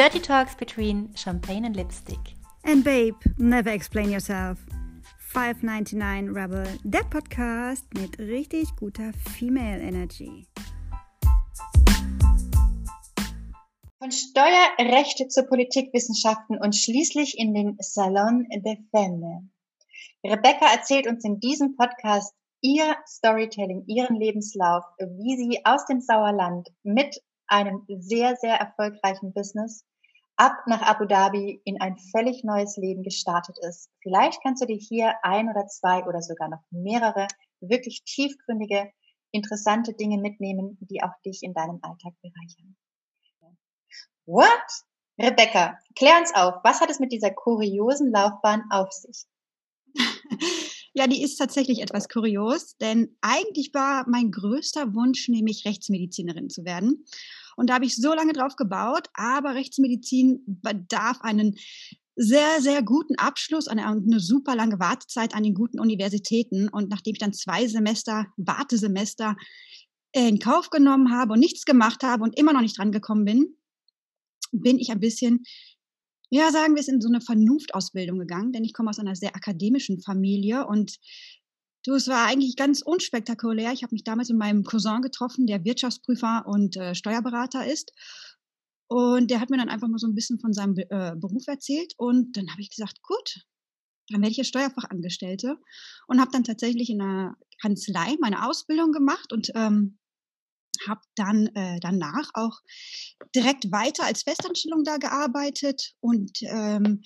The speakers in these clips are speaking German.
Dirty Talks between Champagne and Lipstick. And babe, never explain yourself. 599 Rebel, der Podcast mit richtig guter Female Energy. Von Steuerrechte zu Politikwissenschaften und schließlich in den Salon de Femme. Rebecca erzählt uns in diesem Podcast ihr Storytelling, ihren Lebenslauf, wie sie aus dem Sauerland mit einem sehr, sehr erfolgreichen Business ab nach Abu Dhabi in ein völlig neues Leben gestartet ist. Vielleicht kannst du dir hier ein oder zwei oder sogar noch mehrere wirklich tiefgründige, interessante Dinge mitnehmen, die auch dich in deinem Alltag bereichern. What? Rebecca, klär uns auf, was hat es mit dieser kuriosen Laufbahn auf sich? Ja, die ist tatsächlich etwas kurios, denn eigentlich war mein größter Wunsch, nämlich Rechtsmedizinerin zu werden. Und da habe ich so lange drauf gebaut, aber Rechtsmedizin bedarf einen sehr, sehr guten Abschluss, eine, eine super lange Wartezeit an den guten Universitäten. Und nachdem ich dann zwei Semester, Wartesemester in Kauf genommen habe und nichts gemacht habe und immer noch nicht dran gekommen bin, bin ich ein bisschen ja, sagen wir es, in so eine Vernunftausbildung gegangen, denn ich komme aus einer sehr akademischen Familie und du, es war eigentlich ganz unspektakulär. Ich habe mich damals mit meinem Cousin getroffen, der Wirtschaftsprüfer und äh, Steuerberater ist. Und der hat mir dann einfach mal so ein bisschen von seinem äh, Beruf erzählt. Und dann habe ich gesagt, gut, dann werde ich jetzt Steuerfachangestellte und habe dann tatsächlich in einer Kanzlei meine Ausbildung gemacht und ähm, habe dann äh, danach auch direkt weiter als Festanstellung da gearbeitet und ähm,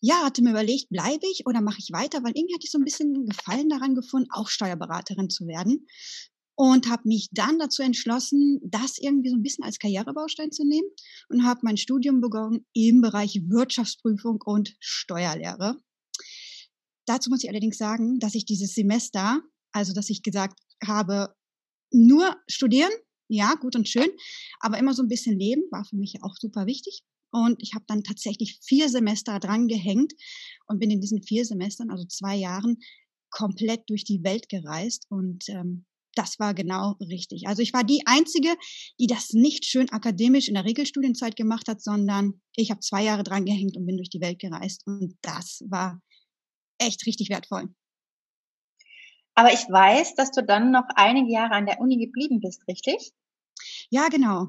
ja, hatte mir überlegt, bleibe ich oder mache ich weiter, weil irgendwie hatte ich so ein bisschen Gefallen daran gefunden, auch Steuerberaterin zu werden und habe mich dann dazu entschlossen, das irgendwie so ein bisschen als Karrierebaustein zu nehmen und habe mein Studium begonnen im Bereich Wirtschaftsprüfung und Steuerlehre. Dazu muss ich allerdings sagen, dass ich dieses Semester, also dass ich gesagt habe, nur studieren, ja, gut und schön, aber immer so ein bisschen leben war für mich auch super wichtig. Und ich habe dann tatsächlich vier Semester dran gehängt und bin in diesen vier Semestern, also zwei Jahren, komplett durch die Welt gereist. Und ähm, das war genau richtig. Also ich war die Einzige, die das nicht schön akademisch in der Regelstudienzeit gemacht hat, sondern ich habe zwei Jahre dran gehängt und bin durch die Welt gereist. Und das war echt richtig wertvoll. Aber ich weiß, dass du dann noch einige Jahre an der Uni geblieben bist, richtig? Ja, genau.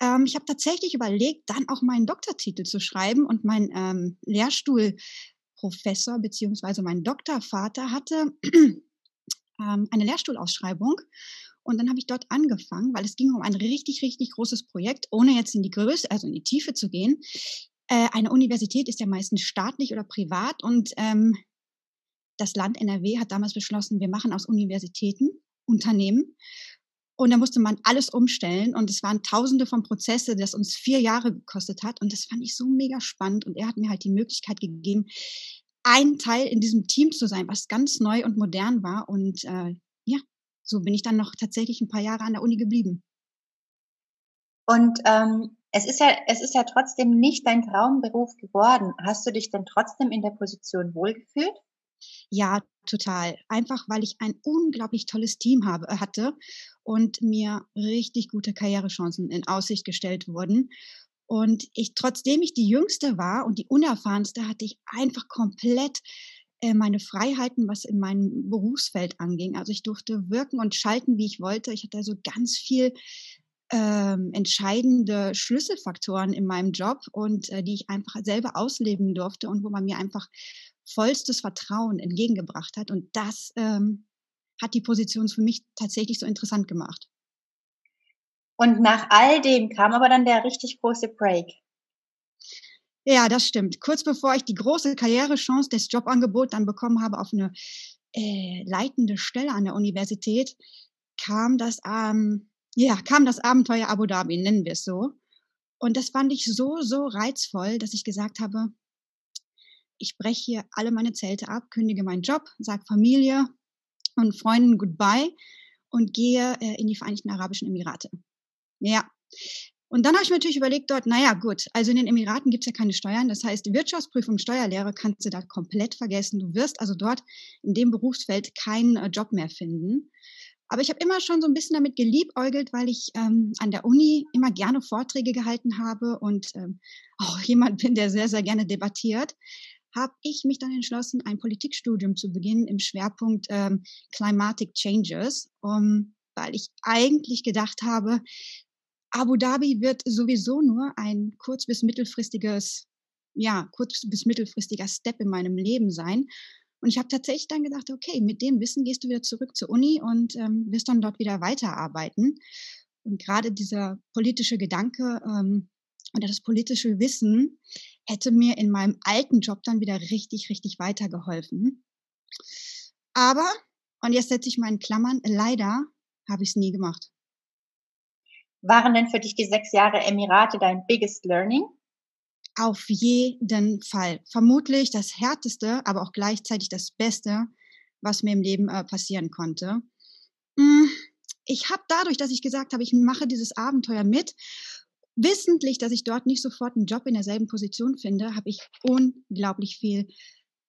Ähm, ich habe tatsächlich überlegt, dann auch meinen Doktortitel zu schreiben und mein ähm, Lehrstuhlprofessor beziehungsweise mein Doktorvater hatte ähm, eine Lehrstuhlausschreibung. Und dann habe ich dort angefangen, weil es ging um ein richtig, richtig großes Projekt, ohne jetzt in die Größe, also in die Tiefe zu gehen. Äh, eine Universität ist ja meistens staatlich oder privat und ähm, das Land NRW hat damals beschlossen, wir machen aus Universitäten Unternehmen. Und da musste man alles umstellen. Und es waren tausende von Prozesse, das uns vier Jahre gekostet hat. Und das fand ich so mega spannend. Und er hat mir halt die Möglichkeit gegeben, ein Teil in diesem Team zu sein, was ganz neu und modern war. Und äh, ja, so bin ich dann noch tatsächlich ein paar Jahre an der Uni geblieben. Und ähm, es ist ja, es ist ja trotzdem nicht dein Traumberuf geworden. Hast du dich denn trotzdem in der Position wohlgefühlt? Ja, total. Einfach, weil ich ein unglaublich tolles Team habe, äh, hatte und mir richtig gute Karrierechancen in Aussicht gestellt wurden. Und ich, trotzdem ich die Jüngste war und die Unerfahrenste, hatte ich einfach komplett äh, meine Freiheiten, was in meinem Berufsfeld anging. Also ich durfte wirken und schalten, wie ich wollte. Ich hatte also ganz viel ähm, entscheidende Schlüsselfaktoren in meinem Job und äh, die ich einfach selber ausleben durfte und wo man mir einfach vollstes Vertrauen entgegengebracht hat. Und das ähm, hat die Position für mich tatsächlich so interessant gemacht. Und nach all dem kam aber dann der richtig große Break. Ja, das stimmt. Kurz bevor ich die große Karrierechance des Jobangebots dann bekommen habe auf eine äh, leitende Stelle an der Universität, kam das, ähm, ja, kam das Abenteuer Abu Dhabi, nennen wir es so. Und das fand ich so, so reizvoll, dass ich gesagt habe, ich breche hier alle meine Zelte ab, kündige meinen Job, sage Familie und Freunden Goodbye und gehe äh, in die Vereinigten Arabischen Emirate. Ja. Und dann habe ich mir natürlich überlegt dort, naja gut, also in den Emiraten gibt es ja keine Steuern. Das heißt, Wirtschaftsprüfung, Steuerlehre kannst du da komplett vergessen. Du wirst also dort in dem Berufsfeld keinen äh, Job mehr finden. Aber ich habe immer schon so ein bisschen damit geliebäugelt, weil ich ähm, an der Uni immer gerne Vorträge gehalten habe und ähm, auch jemand bin, der sehr, sehr gerne debattiert, habe ich mich dann entschlossen, ein Politikstudium zu beginnen im Schwerpunkt ähm, Climatic Changes, um, weil ich eigentlich gedacht habe, Abu Dhabi wird sowieso nur ein kurz- bis mittelfristiges, ja, kurz- bis mittelfristiger Step in meinem Leben sein. Und ich habe tatsächlich dann gedacht, okay, mit dem Wissen gehst du wieder zurück zur Uni und ähm, wirst dann dort wieder weiterarbeiten. Und gerade dieser politische Gedanke ähm, oder das politische Wissen hätte mir in meinem alten Job dann wieder richtig, richtig weitergeholfen. Aber, und jetzt setze ich mal in Klammern, leider habe ich es nie gemacht. Waren denn für dich die sechs Jahre Emirate dein biggest learning? Auf jeden Fall. Vermutlich das härteste, aber auch gleichzeitig das Beste, was mir im Leben äh, passieren konnte. Hm, ich habe dadurch, dass ich gesagt habe, ich mache dieses Abenteuer mit, wissentlich, dass ich dort nicht sofort einen Job in derselben Position finde, habe ich unglaublich viel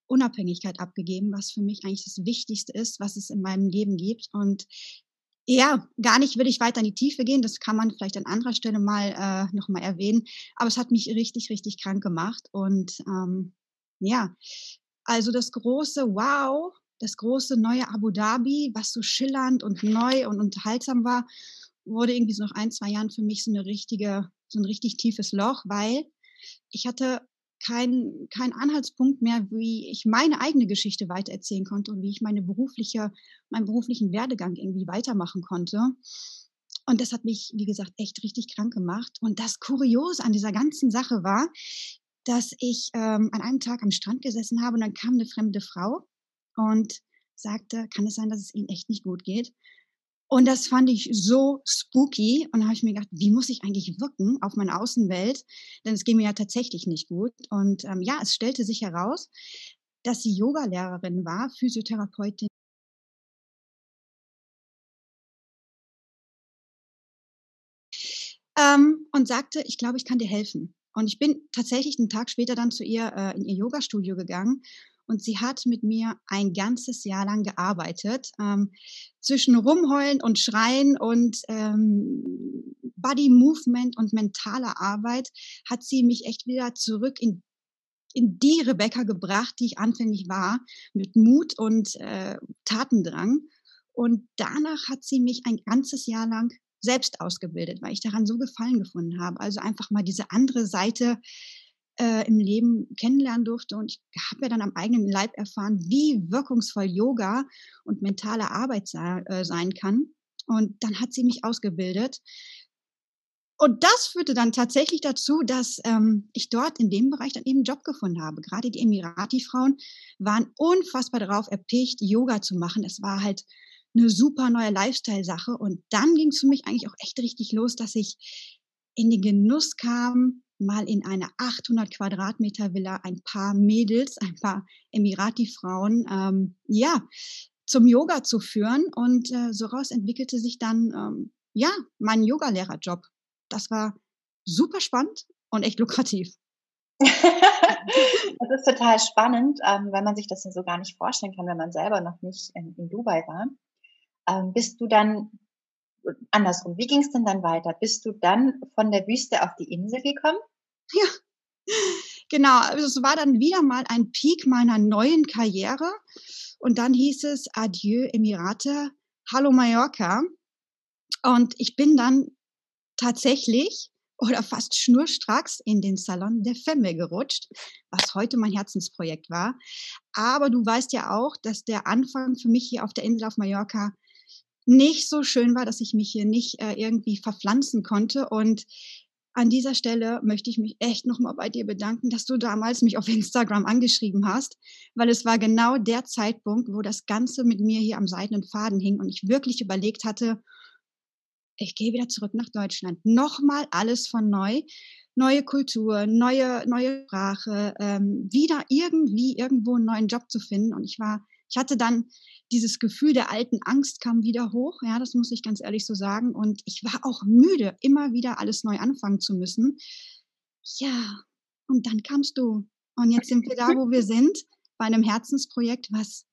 Unabhängigkeit abgegeben, was für mich eigentlich das Wichtigste ist, was es in meinem Leben gibt. Und ja, gar nicht will ich weiter in die Tiefe gehen. Das kann man vielleicht an anderer Stelle mal äh, nochmal erwähnen. Aber es hat mich richtig, richtig krank gemacht. Und ähm, ja, also das große Wow, das große neue Abu Dhabi, was so schillernd und neu und unterhaltsam war, wurde irgendwie so nach ein, zwei Jahren für mich so eine richtige, so ein richtig tiefes Loch, weil ich hatte keinen kein Anhaltspunkt mehr, wie ich meine eigene Geschichte weitererzählen konnte und wie ich meine berufliche, meinen beruflichen Werdegang irgendwie weitermachen konnte. Und das hat mich, wie gesagt, echt richtig krank gemacht. Und das Kuriose an dieser ganzen Sache war, dass ich ähm, an einem Tag am Strand gesessen habe und dann kam eine fremde Frau und sagte, kann es sein, dass es Ihnen echt nicht gut geht? Und das fand ich so spooky. Und da habe ich mir gedacht, wie muss ich eigentlich wirken auf meine Außenwelt? Denn es ging mir ja tatsächlich nicht gut. Und ähm, ja, es stellte sich heraus, dass sie Yogalehrerin war, Physiotherapeutin. Ähm, und sagte, ich glaube, ich kann dir helfen. Und ich bin tatsächlich einen Tag später dann zu ihr äh, in ihr Yoga-Studio gegangen und sie hat mit mir ein ganzes Jahr lang gearbeitet. Ähm, zwischen Rumheulen und Schreien und ähm, Body Movement und mentaler Arbeit hat sie mich echt wieder zurück in in die Rebecca gebracht, die ich anfänglich war, mit Mut und äh, Tatendrang. Und danach hat sie mich ein ganzes Jahr lang selbst ausgebildet, weil ich daran so Gefallen gefunden habe. Also einfach mal diese andere Seite äh, im Leben kennenlernen durfte. Und ich habe ja dann am eigenen Leib erfahren, wie wirkungsvoll Yoga und mentale Arbeit äh, sein kann. Und dann hat sie mich ausgebildet. Und das führte dann tatsächlich dazu, dass ähm, ich dort in dem Bereich dann eben einen Job gefunden habe. Gerade die Emirati-Frauen waren unfassbar darauf erpicht, Yoga zu machen. Es war halt eine super neue Lifestyle-Sache. Und dann ging es für mich eigentlich auch echt richtig los, dass ich in den Genuss kam, mal in einer 800 Quadratmeter Villa ein paar Mädels, ein paar Emirati-Frauen, ähm, ja, zum Yoga zu führen. Und äh, so raus entwickelte sich dann, ähm, ja, mein Yogalehrerjob. Das war super spannend und echt lukrativ. das ist total spannend, ähm, weil man sich das so gar nicht vorstellen kann, wenn man selber noch nicht in, in Dubai war. Ähm, bist du dann andersrum, wie ging es denn dann weiter? Bist du dann von der Wüste auf die Insel gekommen? Ja, genau. Also es war dann wieder mal ein Peak meiner neuen Karriere. Und dann hieß es Adieu Emirate, Hallo Mallorca. Und ich bin dann tatsächlich oder fast schnurstracks in den Salon der Femme gerutscht, was heute mein Herzensprojekt war. Aber du weißt ja auch, dass der Anfang für mich hier auf der Insel auf Mallorca nicht so schön war, dass ich mich hier nicht äh, irgendwie verpflanzen konnte. Und an dieser Stelle möchte ich mich echt nochmal bei dir bedanken, dass du damals mich auf Instagram angeschrieben hast, weil es war genau der Zeitpunkt, wo das Ganze mit mir hier am seidenen Faden hing und ich wirklich überlegt hatte, ich gehe wieder zurück nach Deutschland. Nochmal alles von neu. Neue Kultur, neue, neue Sprache, ähm, wieder irgendwie irgendwo einen neuen Job zu finden. Und ich war, ich hatte dann dieses Gefühl der alten Angst kam wieder hoch, ja, das muss ich ganz ehrlich so sagen. Und ich war auch müde, immer wieder alles neu anfangen zu müssen. Ja, und dann kamst du. Und jetzt sind wir da, wo wir sind, bei einem Herzensprojekt, was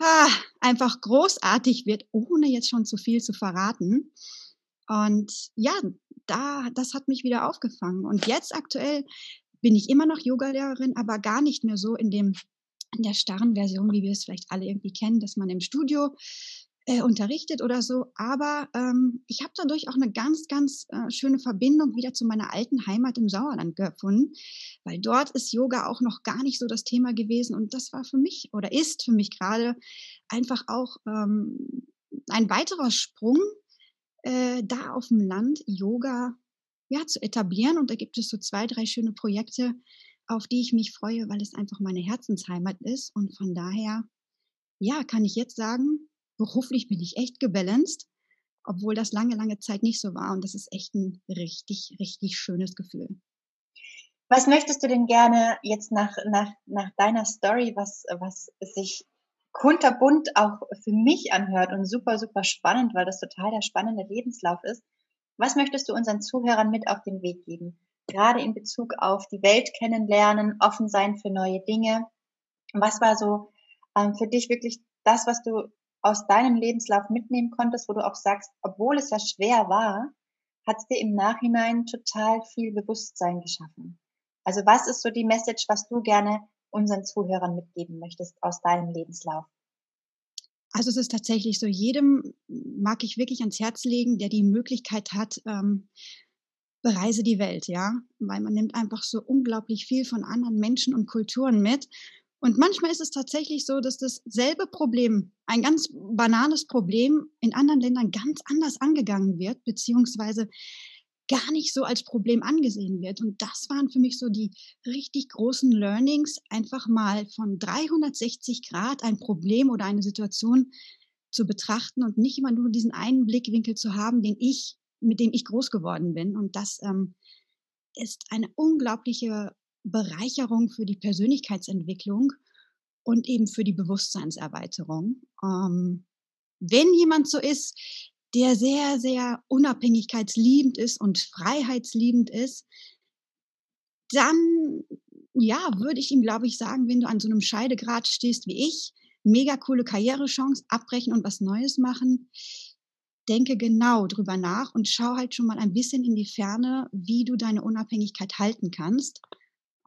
ah, einfach großartig wird, ohne jetzt schon zu viel zu verraten. Und ja, da, das hat mich wieder aufgefangen. Und jetzt aktuell bin ich immer noch Yogalehrerin, aber gar nicht mehr so in dem in der starren Version, wie wir es vielleicht alle irgendwie kennen, dass man im Studio äh, unterrichtet oder so. Aber ähm, ich habe dadurch auch eine ganz, ganz äh, schöne Verbindung wieder zu meiner alten Heimat im Sauerland gefunden, weil dort ist Yoga auch noch gar nicht so das Thema gewesen. Und das war für mich oder ist für mich gerade einfach auch ähm, ein weiterer Sprung, äh, da auf dem Land Yoga ja, zu etablieren. Und da gibt es so zwei, drei schöne Projekte, auf die ich mich freue, weil es einfach meine Herzensheimat ist. Und von daher, ja, kann ich jetzt sagen, beruflich bin ich echt gebalanced, obwohl das lange, lange Zeit nicht so war. Und das ist echt ein richtig, richtig schönes Gefühl. Was möchtest du denn gerne jetzt nach, nach, nach deiner Story, was, was sich kunterbunt auch für mich anhört und super, super spannend, weil das total der spannende Lebenslauf ist. Was möchtest du unseren Zuhörern mit auf den Weg geben? Gerade in Bezug auf die Welt kennenlernen, offen sein für neue Dinge. Was war so ähm, für dich wirklich das, was du aus deinem Lebenslauf mitnehmen konntest, wo du auch sagst, obwohl es ja schwer war, hat es dir im Nachhinein total viel Bewusstsein geschaffen? Also was ist so die Message, was du gerne unseren Zuhörern mitgeben möchtest aus deinem Lebenslauf? Also es ist tatsächlich so, jedem mag ich wirklich ans Herz legen, der die Möglichkeit hat, ähm, bereise die Welt, ja, weil man nimmt einfach so unglaublich viel von anderen Menschen und Kulturen mit. Und manchmal ist es tatsächlich so, dass dasselbe Problem, ein ganz banales Problem, in anderen Ländern ganz anders angegangen wird, beziehungsweise gar nicht so als Problem angesehen wird. Und das waren für mich so die richtig großen Learnings, einfach mal von 360 Grad ein Problem oder eine Situation zu betrachten und nicht immer nur diesen einen Blickwinkel zu haben, den ich, mit dem ich groß geworden bin. Und das ähm, ist eine unglaubliche Bereicherung für die Persönlichkeitsentwicklung und eben für die Bewusstseinserweiterung. Ähm, wenn jemand so ist, der sehr, sehr unabhängigkeitsliebend ist und freiheitsliebend ist, dann, ja, würde ich ihm, glaube ich, sagen, wenn du an so einem Scheidegrad stehst wie ich, mega coole Karrierechance, abbrechen und was Neues machen, denke genau drüber nach und schau halt schon mal ein bisschen in die Ferne, wie du deine Unabhängigkeit halten kannst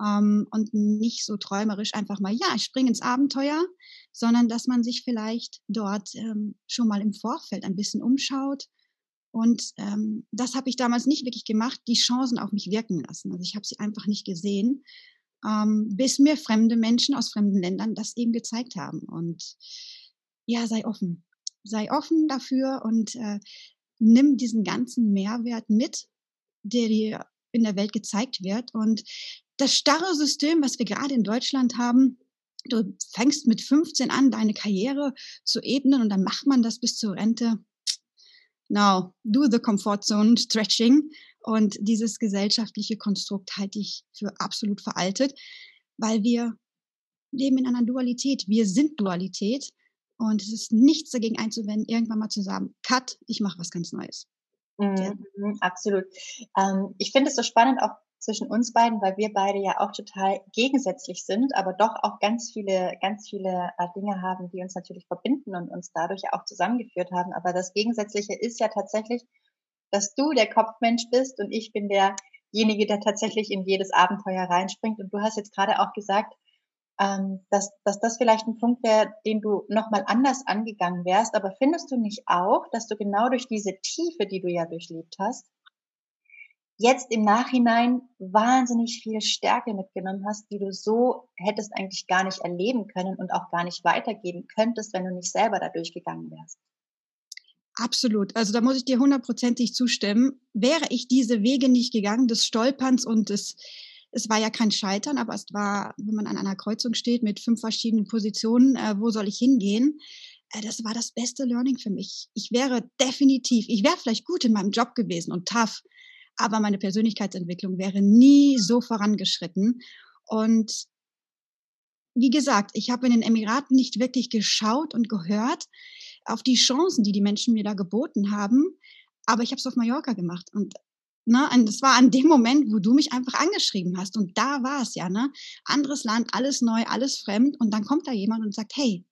ähm, und nicht so träumerisch einfach mal, ja, ich springe ins Abenteuer, sondern dass man sich vielleicht dort ähm, schon mal im Vorfeld ein bisschen umschaut. Und ähm, das habe ich damals nicht wirklich gemacht, die Chancen auf mich wirken lassen. Also ich habe sie einfach nicht gesehen, ähm, bis mir fremde Menschen aus fremden Ländern das eben gezeigt haben. Und ja, sei offen. Sei offen dafür und äh, nimm diesen ganzen Mehrwert mit, der dir in der Welt gezeigt wird. Und das starre System, was wir gerade in Deutschland haben, du fängst mit 15 an, deine Karriere zu ebnen und dann macht man das bis zur Rente. Now, do the comfort zone stretching. Und dieses gesellschaftliche Konstrukt halte ich für absolut veraltet, weil wir leben in einer Dualität. Wir sind Dualität. Und es ist nichts dagegen einzuwenden, irgendwann mal zu sagen, cut, ich mache was ganz Neues. Mhm, mhm absolut. Ähm, ich finde es so spannend, auch zwischen uns beiden, weil wir beide ja auch total gegensätzlich sind, aber doch auch ganz viele, ganz viele äh, Dinge haben, die uns natürlich verbinden und uns dadurch auch zusammengeführt haben. Aber das Gegensätzliche ist ja tatsächlich, dass du der Kopfmensch bist und ich bin derjenige, der tatsächlich in jedes Abenteuer reinspringt. Und du hast jetzt gerade auch gesagt, ähm, dass, dass das vielleicht ein Punkt wäre, den du nochmal anders angegangen wärst. Aber findest du nicht auch, dass du genau durch diese Tiefe, die du ja durchlebt hast, jetzt im Nachhinein wahnsinnig viel Stärke mitgenommen hast, die du so hättest eigentlich gar nicht erleben können und auch gar nicht weitergeben könntest, wenn du nicht selber da durchgegangen wärst. Absolut. Also da muss ich dir hundertprozentig zustimmen. Wäre ich diese Wege nicht gegangen, des Stolperns und des, es war ja kein Scheitern, aber es war, wenn man an einer Kreuzung steht mit fünf verschiedenen Positionen, äh, wo soll ich hingehen? Äh, das war das beste Learning für mich. Ich wäre definitiv, ich wäre vielleicht gut in meinem Job gewesen und tough, aber meine Persönlichkeitsentwicklung wäre nie so vorangeschritten. Und wie gesagt, ich habe in den Emiraten nicht wirklich geschaut und gehört auf die Chancen, die die Menschen mir da geboten haben, aber ich habe es auf Mallorca gemacht und Ne, das war an dem Moment, wo du mich einfach angeschrieben hast. Und da war es ja, ne? Anderes Land, alles neu, alles fremd. Und dann kommt da jemand und sagt, hey,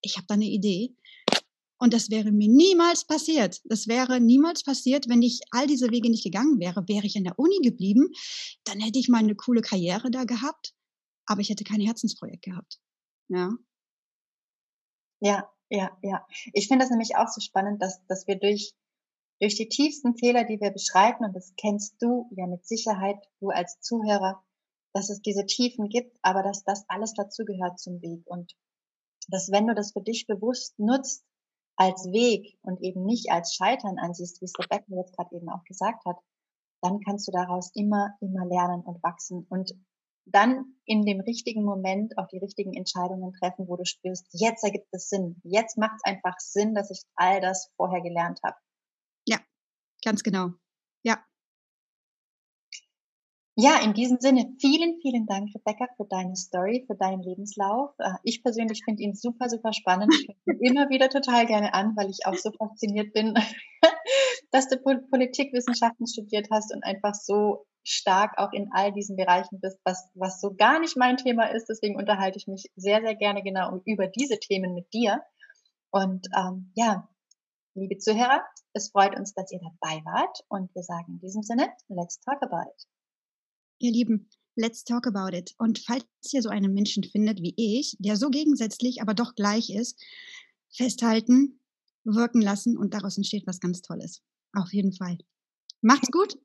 ich habe da eine Idee. Und das wäre mir niemals passiert. Das wäre niemals passiert, wenn ich all diese Wege nicht gegangen wäre. Wäre ich in der Uni geblieben, dann hätte ich mal eine coole Karriere da gehabt, aber ich hätte kein Herzensprojekt gehabt. Ja. Ja, ja, ja. Ich finde das nämlich auch so spannend, dass, dass wir durch, durch die tiefsten Fehler, die wir beschreiten, und das kennst du ja mit Sicherheit, du als Zuhörer, dass es diese Tiefen gibt, aber dass das alles dazugehört zum Weg und dass wenn du das für dich bewusst nutzt als Weg und eben nicht als Scheitern ansiehst, wie es Rebecca jetzt gerade eben auch gesagt hat, dann kannst du daraus immer, immer lernen und wachsen und dann in dem richtigen Moment auch die richtigen Entscheidungen treffen, wo du spürst, jetzt ergibt es Sinn. Jetzt macht es einfach Sinn, dass ich all das vorher gelernt habe. Ganz genau. Ja, ja, in diesem Sinne, vielen, vielen Dank, Rebecca, für deine Story, für deinen Lebenslauf. Äh, ich persönlich finde ihn super, super spannend. Ich höre ihn immer wieder total gerne an, weil ich auch so fasziniert bin, dass du Politikwissenschaften studiert hast und einfach so stark auch in all diesen Bereichen bist, was, was so gar nicht mein Thema ist. Deswegen unterhalte ich mich sehr, sehr gerne genau über diese Themen mit dir. Und ähm, ja, liebe Zuhörer, es freut uns, dass ihr dabei wart. Und wir sagen in diesem Sinne, let's talk about it. Ihr Lieben, let's talk about it. Und falls ihr so einen Menschen findet wie ich, der so gegensätzlich, aber doch gleich ist, festhalten, wirken lassen und daraus entsteht was ganz Tolles. Auf jeden Fall. Macht's gut